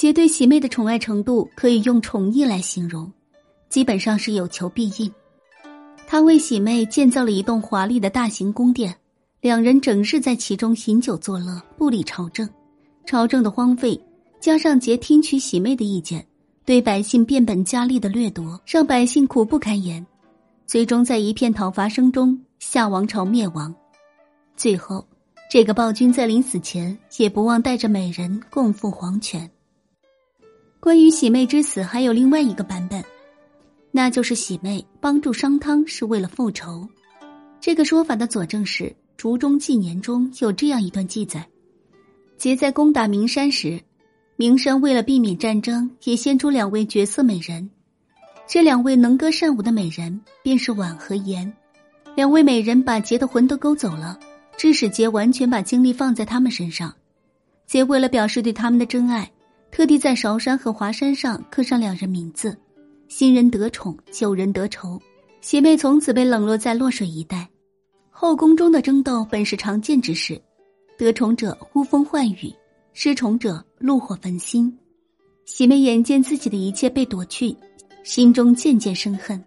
杰对喜妹的宠爱程度可以用宠溺来形容，基本上是有求必应。他为喜妹建造了一栋华丽的大型宫殿，两人整日在其中饮酒作乐，不理朝政。朝政的荒废，加上杰听取喜妹的意见，对百姓变本加厉的掠夺，让百姓苦不堪言。最终在一片讨伐声中，夏王朝灭亡。最后，这个暴君在临死前也不忘带着美人共赴黄泉。关于喜妹之死，还有另外一个版本。那就是喜妹帮助商汤是为了复仇，这个说法的佐证是《竹中纪年》中有这样一段记载：桀在攻打名山时，名山为了避免战争，也献出两位绝色美人。这两位能歌善舞的美人便是婉和言。两位美人把桀的魂都勾走了，致使桀完全把精力放在他们身上。桀为了表示对他们的真爱，特地在韶山和华山上刻上两人名字。新人得宠，旧人得仇，喜妹从此被冷落在洛水一带。后宫中的争斗本是常见之事，得宠者呼风唤雨，失宠者怒火焚心。喜妹眼见自己的一切被夺去，心中渐渐生恨。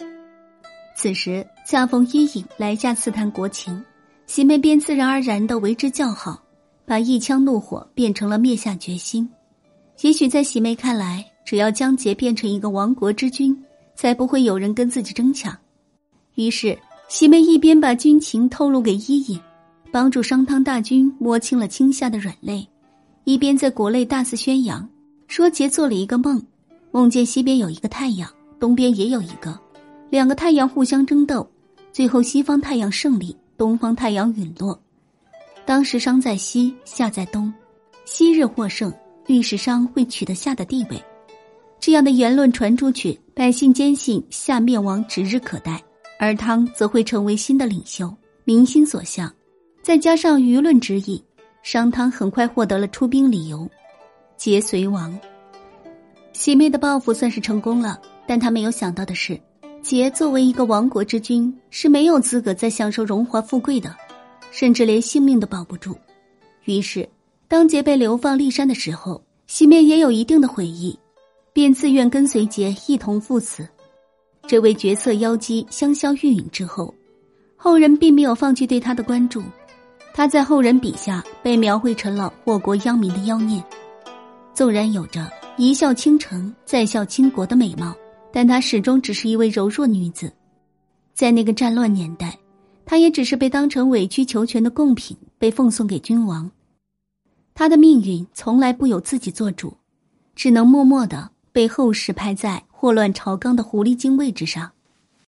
此时恰逢伊尹来下刺探国情，喜妹便自然而然的为之叫好，把一腔怒火变成了灭下决心。也许在喜妹看来。只要江杰变成一个亡国之君，才不会有人跟自己争抢。于是，喜妹一边把军情透露给伊尹，帮助商汤大军摸清了青夏的软肋，一边在国内大肆宣扬，说杰做了一个梦，梦见西边有一个太阳，东边也有一个，两个太阳互相争斗，最后西方太阳胜利，东方太阳陨落。当时商在西，夏在东，昔日获胜，历史上会取得夏的地位。这样的言论传出去，百姓坚信夏灭亡指日可待，而汤则会成为新的领袖，民心所向。再加上舆论之意，商汤很快获得了出兵理由，桀随亡。喜妹的报复算是成功了，但他没有想到的是，桀作为一个亡国之君，是没有资格再享受荣华富贵的，甚至连性命都保不住。于是，当杰被流放骊山的时候，西面也有一定的悔意。便自愿跟随杰一同赴死。这位绝色妖姬香消玉殒之后，后人并没有放弃对她的关注。她在后人笔下被描绘成了祸国殃民的妖孽。纵然有着一笑倾城、再笑倾国的美貌，但她始终只是一位柔弱女子。在那个战乱年代，她也只是被当成委曲求全的贡品，被奉送给君王。他的命运从来不由自己做主，只能默默的。被后世拍在祸乱朝纲的狐狸精位置上。